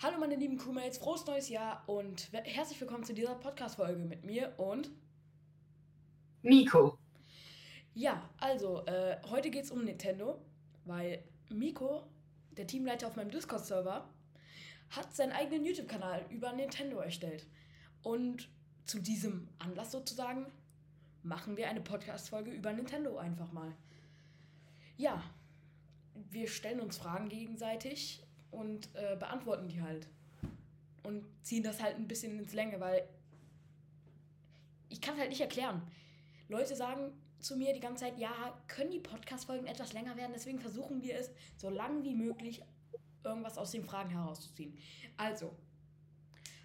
Hallo meine lieben Crewmates, frohes neues Jahr und herzlich willkommen zu dieser Podcast-Folge mit mir und Miko. Ja, also, äh, heute geht es um Nintendo, weil Miko, der Teamleiter auf meinem Discord-Server, hat seinen eigenen YouTube-Kanal über Nintendo erstellt. Und zu diesem Anlass sozusagen machen wir eine Podcast-Folge über Nintendo einfach mal. Ja, wir stellen uns Fragen gegenseitig und äh, beantworten die halt. Und ziehen das halt ein bisschen ins Länge, weil ich kann es halt nicht erklären. Leute sagen zu mir die ganze Zeit, ja, können die Podcast-Folgen etwas länger werden, deswegen versuchen wir es so lang wie möglich irgendwas aus den Fragen herauszuziehen. Also,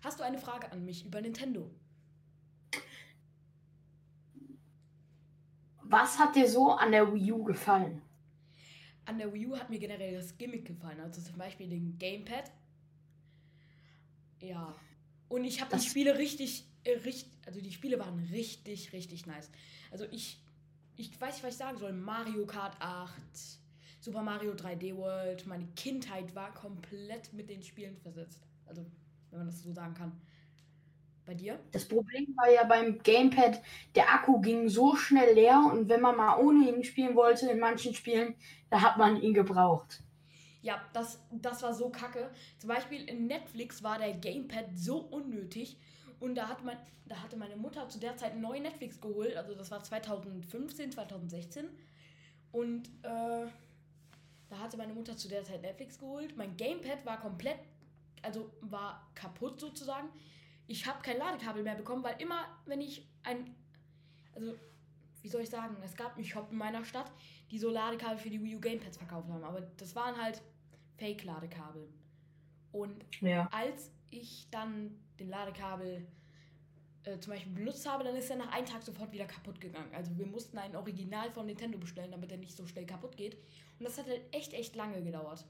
hast du eine Frage an mich über Nintendo? Was hat dir so an der Wii U gefallen? An der Wii U hat mir generell das Gimmick gefallen. Also zum Beispiel den Gamepad. Ja. Und ich habe die Spiele richtig, äh, richtig, also die Spiele waren richtig, richtig nice. Also ich, ich weiß nicht, was ich sagen soll. Mario Kart 8, Super Mario 3D World. Meine Kindheit war komplett mit den Spielen versetzt. Also, wenn man das so sagen kann. Bei dir? Das Problem war ja beim Gamepad, der Akku ging so schnell leer und wenn man mal ohne ihn spielen wollte, in manchen Spielen, da hat man ihn gebraucht. Ja, das, das war so kacke. Zum Beispiel in Netflix war der Gamepad so unnötig. Und da, hat man, da hatte meine Mutter zu der Zeit einen neuen Netflix geholt. Also das war 2015, 2016. Und äh, da hatte meine Mutter zu der Zeit Netflix geholt. Mein Gamepad war komplett, also war kaputt sozusagen ich habe kein Ladekabel mehr bekommen, weil immer, wenn ich ein. Also, wie soll ich sagen? Es gab einen Shop in meiner Stadt, die so Ladekabel für die Wii U Gamepads verkauft haben. Aber das waren halt Fake-Ladekabel. Und ja. als ich dann den Ladekabel äh, zum Beispiel benutzt habe, dann ist er nach einem Tag sofort wieder kaputt gegangen. Also wir mussten ein Original von Nintendo bestellen, damit er nicht so schnell kaputt geht. Und das hat halt echt, echt lange gedauert.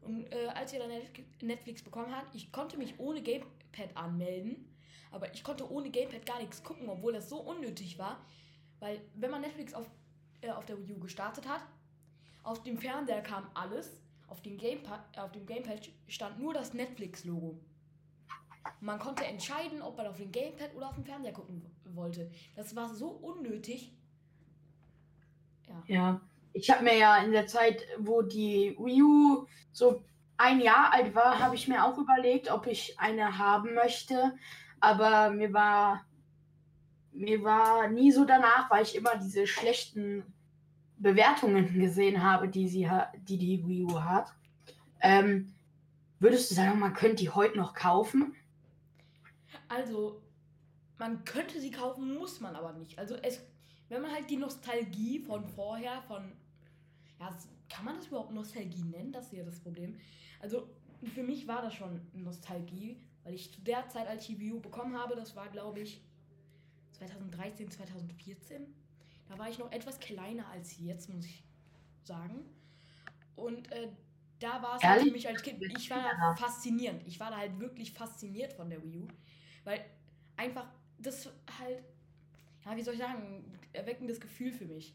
Und äh, als wir dann Netflix bekommen haben, ich konnte mich ohne Gamepad anmelden, aber ich konnte ohne Gamepad gar nichts gucken, obwohl das so unnötig war. Weil wenn man Netflix auf, äh, auf der Wii U gestartet hat, auf dem Fernseher kam alles, auf dem Gamepad, äh, auf dem Gamepad stand nur das Netflix-Logo. Man konnte entscheiden, ob man auf dem Gamepad oder auf dem Fernseher gucken wollte. Das war so unnötig. Ja. ja ich habe mir ja in der Zeit, wo die Wii U so ein Jahr alt war, habe ich mir auch überlegt, ob ich eine haben möchte. Aber mir war mir war nie so danach, weil ich immer diese schlechten Bewertungen gesehen habe, die sie die die Wii U hat. Ähm, würdest du sagen, man könnte die heute noch kaufen? Also, man könnte sie kaufen, muss man aber nicht. Also es wenn man halt die Nostalgie von vorher, von. Ja, kann man das überhaupt Nostalgie nennen? Das ist ja das Problem. Also, für mich war das schon Nostalgie, weil ich zu der Zeit, als ich die Wii U bekommen habe, das war, glaube ich, 2013, 2014. Da war ich noch etwas kleiner als jetzt, muss ich sagen. Und äh, da war es halt für mich als Kind, ich war da faszinierend. Ich war da halt wirklich fasziniert von der Wii U. Weil einfach das halt ja, wie soll ich sagen, erweckendes Gefühl für mich.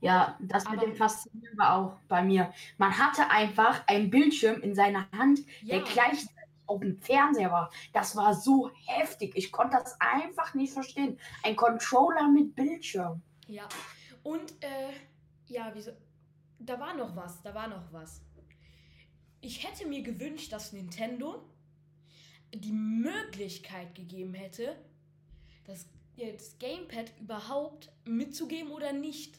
Ja, das mit dem Faszinieren war auch bei mir. Man hatte einfach einen Bildschirm in seiner Hand, ja. der gleichzeitig auf dem Fernseher war. Das war so heftig. Ich konnte das einfach nicht verstehen. Ein Controller mit Bildschirm. Ja. Und, äh, ja, wieso? Da war noch was, da war noch was. Ich hätte mir gewünscht, dass Nintendo die Möglichkeit gegeben hätte, das jetzt Gamepad überhaupt mitzugeben oder nicht.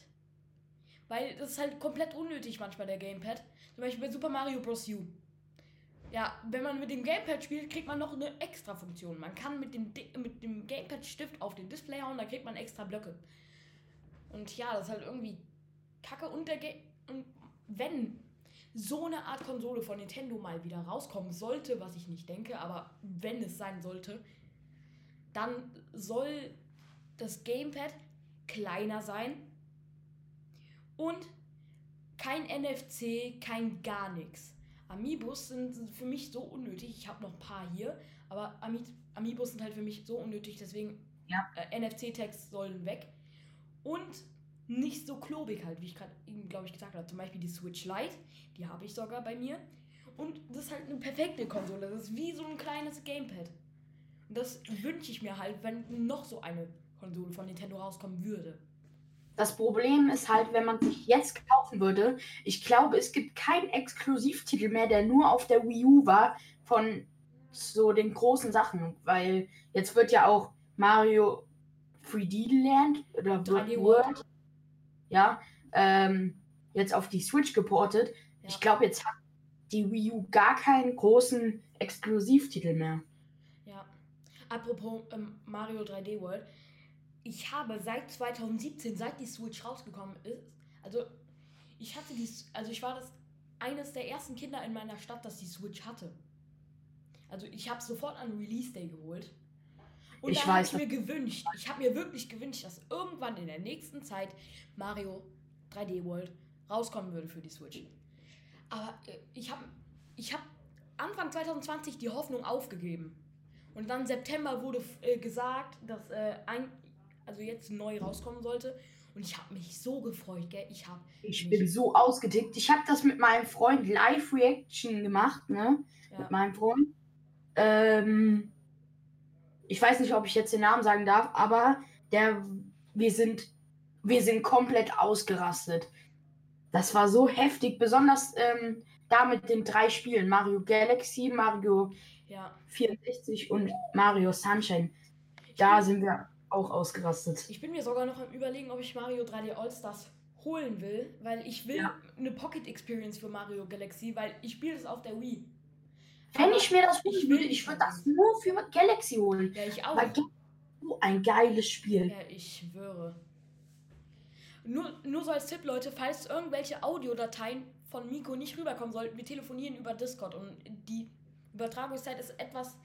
Weil das ist halt komplett unnötig manchmal, der Gamepad. Zum Beispiel bei Super Mario Bros. U. Ja, wenn man mit dem Gamepad spielt, kriegt man noch eine extra Funktion. Man kann mit dem, mit dem Gamepad-Stift auf den Display hauen, da kriegt man extra Blöcke. Und ja, das ist halt irgendwie kacke. Und, der und wenn so eine Art Konsole von Nintendo mal wieder rauskommen sollte, was ich nicht denke, aber wenn es sein sollte, dann soll das Gamepad kleiner sein und kein NFC, kein gar nichts. Amiibos sind für mich so unnötig. Ich habe noch ein paar hier, aber Ami Amiibos sind halt für mich so unnötig, deswegen ja. äh, NFC-Tags sollen weg. Und nicht so klobig halt, wie ich gerade eben, glaube ich, gesagt habe. Zum Beispiel die Switch Lite, die habe ich sogar bei mir. Und das ist halt eine perfekte Konsole. Das ist wie so ein kleines Gamepad. Und das wünsche ich mir halt, wenn noch so eine Konsole von Nintendo rauskommen würde. Das Problem ist halt, wenn man sich jetzt kaufen würde, ich glaube, es gibt keinen Exklusivtitel mehr, der nur auf der Wii U war von so den großen Sachen, weil jetzt wird ja auch Mario 3D Land oder 3D World, ja, ähm, jetzt auf die Switch geportet. Ja. Ich glaube, jetzt hat die Wii U gar keinen großen Exklusivtitel mehr. Ja. Apropos ähm, Mario 3D World, ich habe seit 2017, seit die Switch rausgekommen ist, also ich hatte die, also ich war das eines der ersten Kinder in meiner Stadt, das die Switch hatte. Also ich habe sofort an Release Day geholt. Und ich da habe ich mir gewünscht, ich habe mir wirklich gewünscht, dass irgendwann in der nächsten Zeit Mario 3D World rauskommen würde für die Switch. Aber äh, ich habe ich hab Anfang 2020 die Hoffnung aufgegeben. Und dann September wurde äh, gesagt, dass äh, ein, also jetzt neu rauskommen sollte. Und ich habe mich so gefreut, gell? Ich habe. Ich bin so ausgetickt. Ich habe das mit meinem Freund Live Reaction gemacht, ne? Ja. Mit meinem Freund. Ähm, ich weiß nicht, ob ich jetzt den Namen sagen darf, aber der, wir sind, wir sind komplett ausgerastet. Das war so heftig, besonders ähm, da mit den drei Spielen: Mario Galaxy, Mario ja. 64 und Mario Sunshine. Da sind wir auch ausgerastet. Ich bin mir sogar noch am überlegen, ob ich Mario 3D All-Stars holen will, weil ich will ja. eine Pocket Experience für Mario Galaxy, weil ich spiele es auf der Wii. Wenn ich mir das holen will, ich würde das nur für Galaxy holen. Ja, ich auch. Weil so ein geiles Spiel. Ja, ich schwöre. Nur, nur so als Tipp, Leute, falls irgendwelche Audiodateien von Miko nicht rüberkommen sollten, wir telefonieren über Discord und die Übertragungszeit ist etwas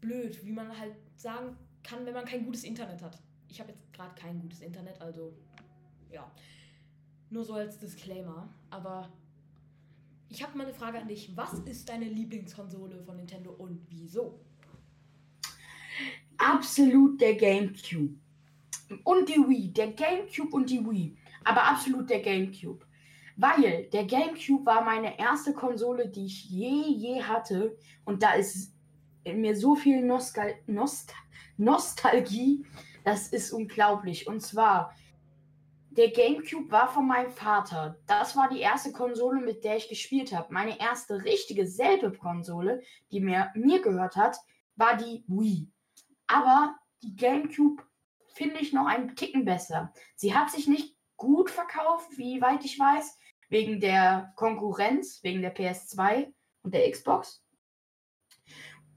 blöd, wie man halt sagen kann, wenn man kein gutes Internet hat. Ich habe jetzt gerade kein gutes Internet, also ja. Nur so als Disclaimer. Aber ich habe mal eine Frage an dich. Was ist deine Lieblingskonsole von Nintendo und wieso? Absolut der GameCube. Und die Wii. Der GameCube und die Wii. Aber absolut der GameCube. Weil der GameCube war meine erste Konsole, die ich je, je hatte. Und da ist mir so viel Nostal Nost Nostalgie. Das ist unglaublich. Und zwar der GameCube war von meinem Vater. Das war die erste Konsole, mit der ich gespielt habe. Meine erste richtige selbe Konsole, die mir, mir gehört hat, war die Wii. Aber die GameCube finde ich noch einen Ticken besser. Sie hat sich nicht gut verkauft, wie weit ich weiß, wegen der Konkurrenz, wegen der PS2 und der Xbox.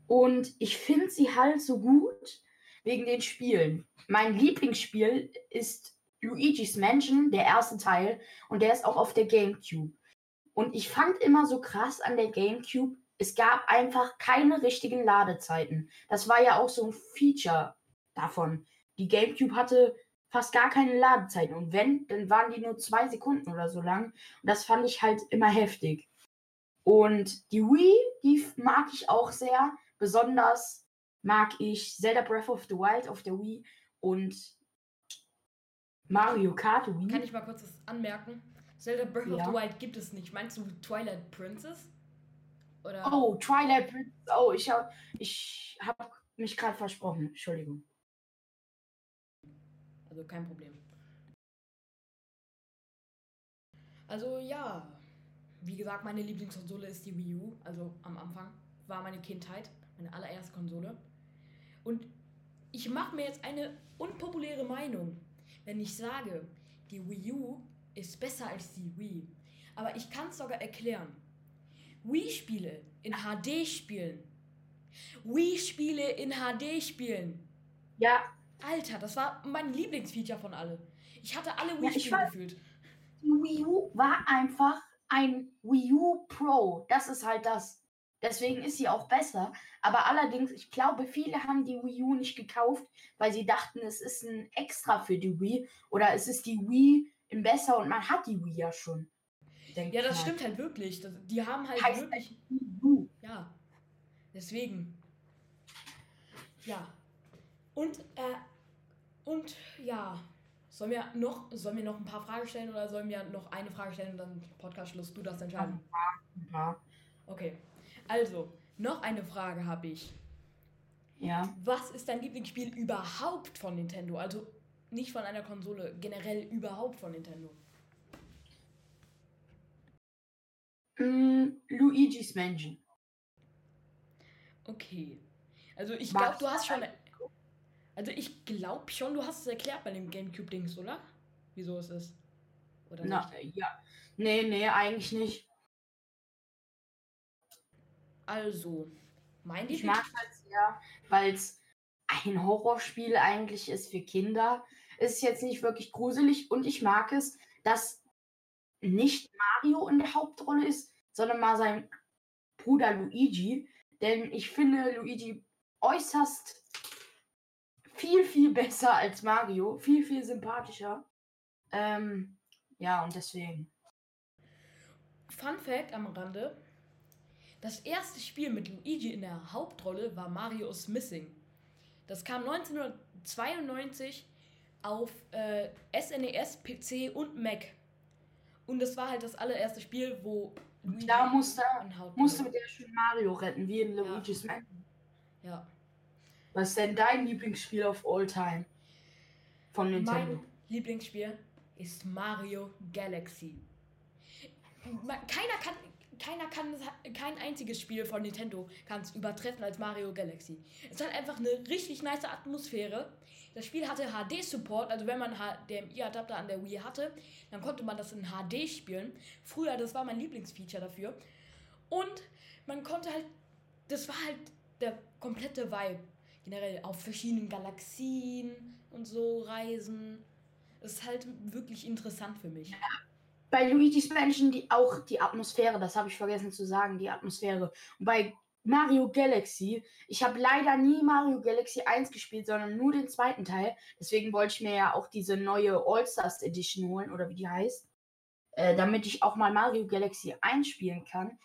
Und ich finde sie halt so gut wegen den Spielen. Mein Lieblingsspiel ist Luigi's Mansion, der erste Teil, und der ist auch auf der GameCube. Und ich fand immer so krass an der GameCube, es gab einfach keine richtigen Ladezeiten. Das war ja auch so ein Feature davon. Die GameCube hatte fast gar keine Ladezeiten. Und wenn, dann waren die nur zwei Sekunden oder so lang. Und das fand ich halt immer heftig. Und die Wii, die mag ich auch sehr. Besonders mag ich Zelda Breath of the Wild auf der Wii und Mario Kart Wii. Kann ich mal kurz das anmerken? Zelda Breath ja. of the Wild gibt es nicht. Meinst du Twilight Princess? Oder? Oh, Twilight Princess. Oh, ich habe ich hab mich gerade versprochen. Entschuldigung. Also kein Problem. Also ja, wie gesagt, meine Lieblingskonsole ist die Wii U. Also am Anfang war meine Kindheit, meine allererste Konsole. Und ich mache mir jetzt eine unpopuläre Meinung wenn ich sage, die Wii U ist besser als die Wii. Aber ich kann es sogar erklären. Wii-Spiele in HD spielen. Wii-Spiele in HD spielen. Ja. Alter, das war mein Lieblingsfeature von alle. Ich hatte alle Wii-Spiele ja, gefühlt. Die Wii U war einfach ein Wii U Pro. Das ist halt das. Deswegen ist sie auch besser. Aber allerdings, ich glaube, viele haben die Wii U nicht gekauft, weil sie dachten, es ist ein Extra für die Wii oder es ist die Wii im besser und man hat die Wii ja schon. Ja, das mal. stimmt halt wirklich. Die haben halt heißt wirklich. Ja. Deswegen. Ja. Und, äh, und ja. Sollen wir noch, sollen wir noch ein paar Fragen stellen oder sollen wir noch eine Frage stellen und dann Podcast Schluss? Du das entscheiden. Ja. ja. Okay. Also, noch eine Frage habe ich. Ja. Was ist dein Lieblingsspiel überhaupt von Nintendo? Also nicht von einer Konsole, generell überhaupt von Nintendo. Mm, Luigi's Mansion. Okay. Also ich glaube, du hast schon. Also ich glaube schon, du hast es erklärt bei dem GameCube-Dings, oder? Wieso es ist. Oder Na, nicht? ja. Nee, nee, eigentlich nicht. Also, mein Ich mag halt sehr, weil es ein Horrorspiel eigentlich ist für Kinder. Es ist jetzt nicht wirklich gruselig und ich mag es, dass nicht Mario in der Hauptrolle ist, sondern mal sein Bruder Luigi. Denn ich finde Luigi äußerst viel, viel besser als Mario. Viel, viel sympathischer. Ähm, ja, und deswegen. Fun Fact am Rande: Das erste Spiel mit Luigi in der Hauptrolle war Mario's Missing. Das kam 1992 auf äh, SNES, PC und Mac. Und das war halt das allererste Spiel, wo Luigi da musste, musste mit der schön Mario retten, wie in Luigi's ja. Mansion. Ja. Was ist denn dein Lieblingsspiel of all time? Von Nintendo? Mein Lieblingsspiel ist Mario Galaxy. Keiner kann, keiner kann, kein einziges Spiel von Nintendo kann es übertreffen als Mario Galaxy. Es hat einfach eine richtig nice Atmosphäre. Das Spiel hatte HD-Support, also wenn man HDMI-Adapter an der Wii hatte, dann konnte man das in HD spielen. Früher, das war mein Lieblingsfeature dafür. Und man konnte halt, das war halt der komplette Vibe. Generell auf verschiedenen Galaxien und so reisen. Das ist halt wirklich interessant für mich. Bei Luigi's Mansion die, auch die Atmosphäre, das habe ich vergessen zu sagen, die Atmosphäre. Und bei Mario Galaxy, ich habe leider nie Mario Galaxy 1 gespielt, sondern nur den zweiten Teil. Deswegen wollte ich mir ja auch diese neue All-Stars Edition holen, oder wie die heißt. Äh, damit ich auch mal Mario Galaxy 1 spielen kann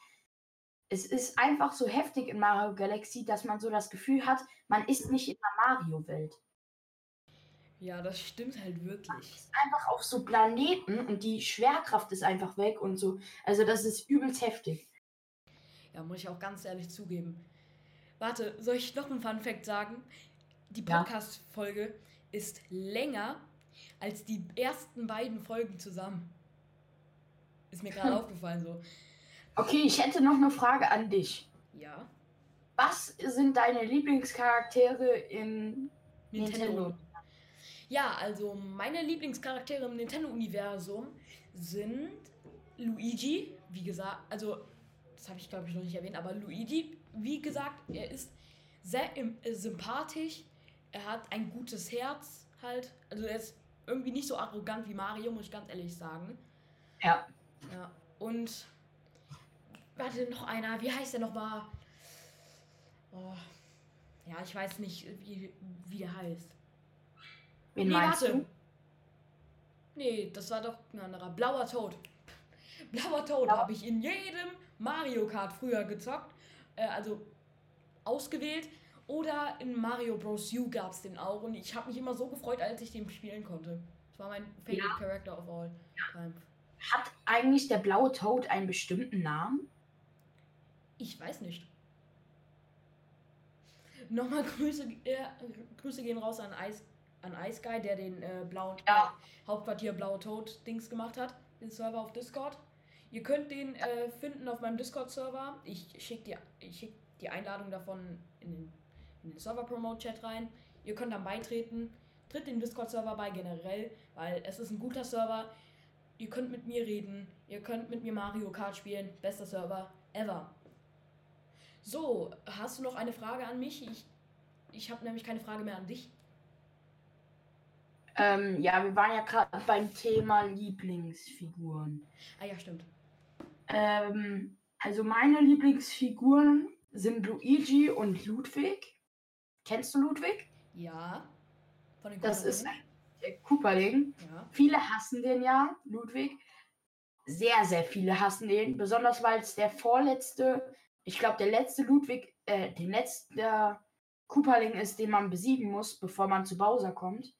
es ist einfach so heftig in Mario Galaxy, dass man so das Gefühl hat, man ist nicht in der Mario-Welt. Ja, das stimmt halt wirklich. Einfach auf so Planeten und die Schwerkraft ist einfach weg und so. Also das ist übelst heftig. Ja, muss ich auch ganz ehrlich zugeben. Warte, soll ich noch einen Fun Fact sagen? Die Podcast-Folge ja. ist länger als die ersten beiden Folgen zusammen. Ist mir gerade aufgefallen so. Okay, ich hätte noch eine Frage an dich. Ja. Was sind deine Lieblingscharaktere in Nintendo? Nintendo? Ja, also meine Lieblingscharaktere im Nintendo-Universum sind Luigi, wie gesagt, also das habe ich glaube ich noch nicht erwähnt, aber Luigi, wie gesagt, er ist sehr äh, sympathisch, er hat ein gutes Herz halt, also er ist irgendwie nicht so arrogant wie Mario, muss ich ganz ehrlich sagen. Ja. Ja, und Warte, noch einer. Wie heißt der nochmal? Oh. Ja, ich weiß nicht, wie, wie der heißt. Wen nee, meinst warte. du? Nee, das war doch ein anderer. Blauer Tod. Blauer ja. habe ich in jedem Mario Kart früher gezockt. Äh, also ausgewählt. Oder in Mario Bros. U gab es den auch. Und ich habe mich immer so gefreut, als ich den spielen konnte. Das war mein favorite ja. Character of all time. Hat eigentlich der blaue Toad einen bestimmten Namen? Ich weiß nicht. Nochmal Grüße, äh, Grüße gehen raus an Ice, an Ice Guy, der den äh, blauen ja. äh, Hauptquartier Blaue Tod Dings gemacht hat, den Server auf Discord. Ihr könnt den äh, finden auf meinem Discord-Server. Ich schicke die, schick die Einladung davon in den, in den Server-Promote-Chat rein. Ihr könnt dann beitreten. Tritt den Discord-Server bei generell, weil es ist ein guter Server. Ihr könnt mit mir reden. Ihr könnt mit mir Mario Kart spielen. Bester Server ever. So, hast du noch eine Frage an mich? Ich, ich habe nämlich keine Frage mehr an dich. Ähm, ja, wir waren ja gerade beim Thema Lieblingsfiguren. Ah ja, stimmt. Ähm, also meine Lieblingsfiguren sind Luigi und Ludwig. Kennst du Ludwig? Ja. Von den das ist der Cooperling. Ja. Viele hassen den ja, Ludwig. Sehr, sehr viele hassen den. Besonders weil es der vorletzte ich glaube, der letzte Ludwig, äh, der letzte Cooperling ist, den man besiegen muss, bevor man zu Bowser kommt.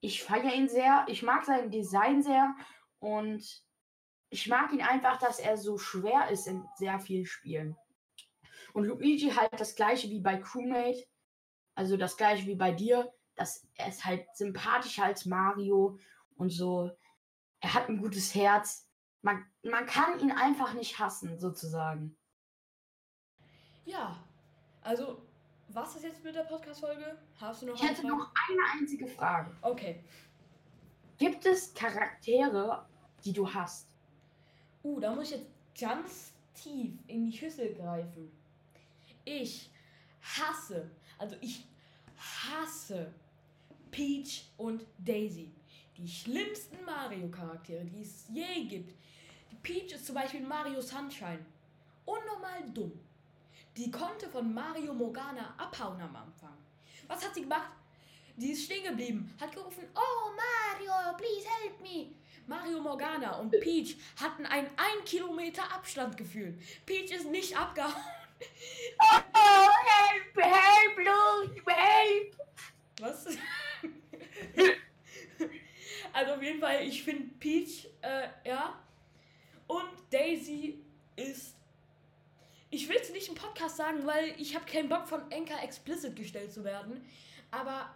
Ich feiere ihn sehr, ich mag sein Design sehr und ich mag ihn einfach, dass er so schwer ist in sehr vielen Spielen. Und Luigi halt das gleiche wie bei Crewmate, also das gleiche wie bei dir, dass er ist halt sympathischer als Mario und so. Er hat ein gutes Herz. Man, man kann ihn einfach nicht hassen, sozusagen. Ja, also, was ist jetzt mit der Podcast-Folge? Hast du noch Ich hätte Frage? noch eine einzige Frage. Okay. Gibt es Charaktere, die du hast? Uh, da muss ich jetzt ganz tief in die Schüssel greifen. Ich hasse, also ich hasse Peach und Daisy. Die schlimmsten Mario-Charaktere, die es je gibt. Die Peach ist zum Beispiel Mario Sunshine. Unnormal dumm. Die konnte von Mario Morgana abhauen am Anfang. Was hat sie gemacht? Die ist stehen geblieben, hat gerufen, oh Mario, please help me. Mario Morgana und Peach hatten einen 1 Kilometer Abstand gefühlt. Peach ist nicht abgehauen. Oh, help, help, Luke, help. Was? also auf jeden Fall, ich finde Peach, äh, ja. Und Daisy ist. Ich will es nicht im Podcast sagen, weil ich habe keinen Bock von Enka explicit gestellt zu werden. Aber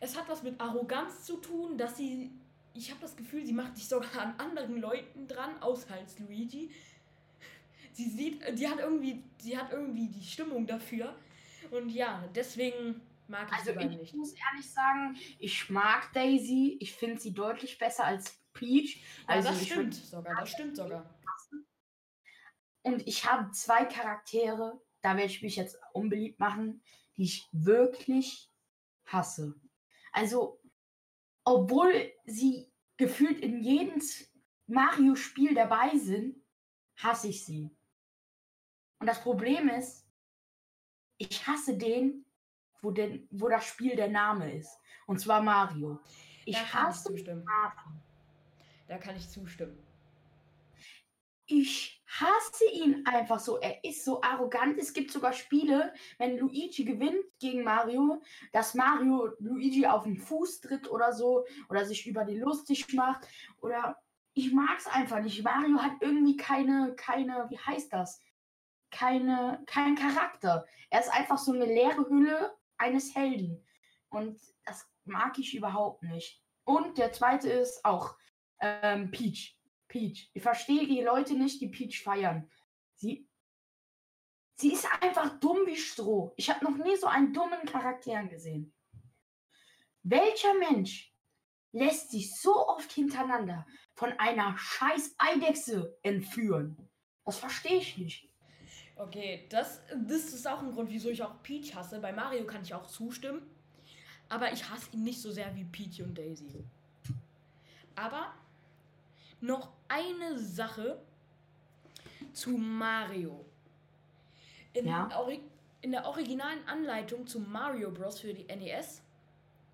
es hat was mit Arroganz zu tun, dass sie. Ich habe das Gefühl, sie macht sich sogar an anderen Leuten dran, außer als Luigi. Sie sieht, die hat irgendwie, sie hat irgendwie die Stimmung dafür. Und ja, deswegen mag ich also sie ich nicht. Ich muss ehrlich sagen, ich mag Daisy. Ich finde sie deutlich besser als Peach. Also ja, das stimmt sogar, das stimmt sogar. Und ich habe zwei Charaktere, da werde ich mich jetzt unbeliebt machen, die ich wirklich hasse. Also, obwohl sie gefühlt in jedem Mario-Spiel dabei sind, hasse ich sie. Und das Problem ist, ich hasse den, wo, denn, wo das Spiel der Name ist. Und zwar Mario. Ich hasse ich Mario. Da kann ich zustimmen ich hasse ihn einfach so. Er ist so arrogant. Es gibt sogar Spiele, wenn Luigi gewinnt gegen Mario, dass Mario Luigi auf den Fuß tritt oder so oder sich über die lustig macht. Oder ich mag es einfach nicht. Mario hat irgendwie keine, keine, wie heißt das? Keine, kein Charakter. Er ist einfach so eine leere Hülle eines Helden. Und das mag ich überhaupt nicht. Und der zweite ist auch ähm, Peach. Peach. Ich verstehe die Leute nicht, die Peach feiern. Sie, sie ist einfach dumm wie Stroh. Ich habe noch nie so einen dummen Charakter gesehen. Welcher Mensch lässt sich so oft hintereinander von einer scheiß Eidechse entführen? Das verstehe ich nicht. Okay, das, das ist auch ein Grund, wieso ich auch Peach hasse. Bei Mario kann ich auch zustimmen. Aber ich hasse ihn nicht so sehr wie Peach und Daisy. Aber noch eine Sache zu Mario. In, ja. in der originalen Anleitung zu Mario Bros. für die NES.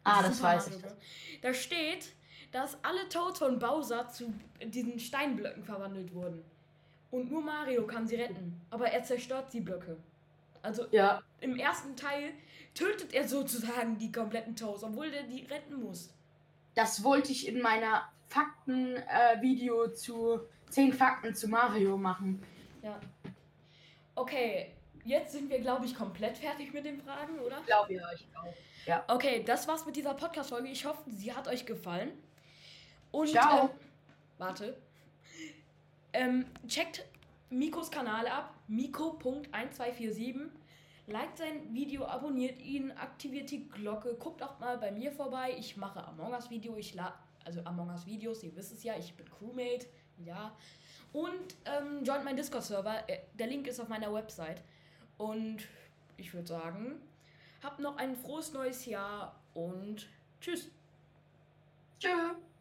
Ah, das weiß Mario ich. Da steht, dass alle Toads von Bowser zu diesen Steinblöcken verwandelt wurden. Und nur Mario kann sie retten. Aber er zerstört die Blöcke. Also ja. im ersten Teil tötet er sozusagen die kompletten Toads, obwohl er die retten muss. Das wollte ich in meiner Fakten-Video äh, zu 10 Fakten zu Mario machen. Ja. Okay, jetzt sind wir, glaube ich, komplett fertig mit den Fragen, oder? Ich glaube ja, ich auch. Ja. Okay, das war's mit dieser Podcast-Folge. Ich hoffe, sie hat euch gefallen. Und, Ciao. Äh, warte. Ähm, checkt Mikos Kanal ab, miko.1247. Liked sein Video, abonniert ihn, aktiviert die Glocke, guckt auch mal bei mir vorbei. Ich mache Among Us Video, ich lade also Among Us Videos, ihr wisst es ja, ich bin Crewmate, ja. Und ähm, joint meinen Discord-Server, äh, der Link ist auf meiner Website. Und ich würde sagen, habt noch ein frohes neues Jahr und tschüss. Tschüss.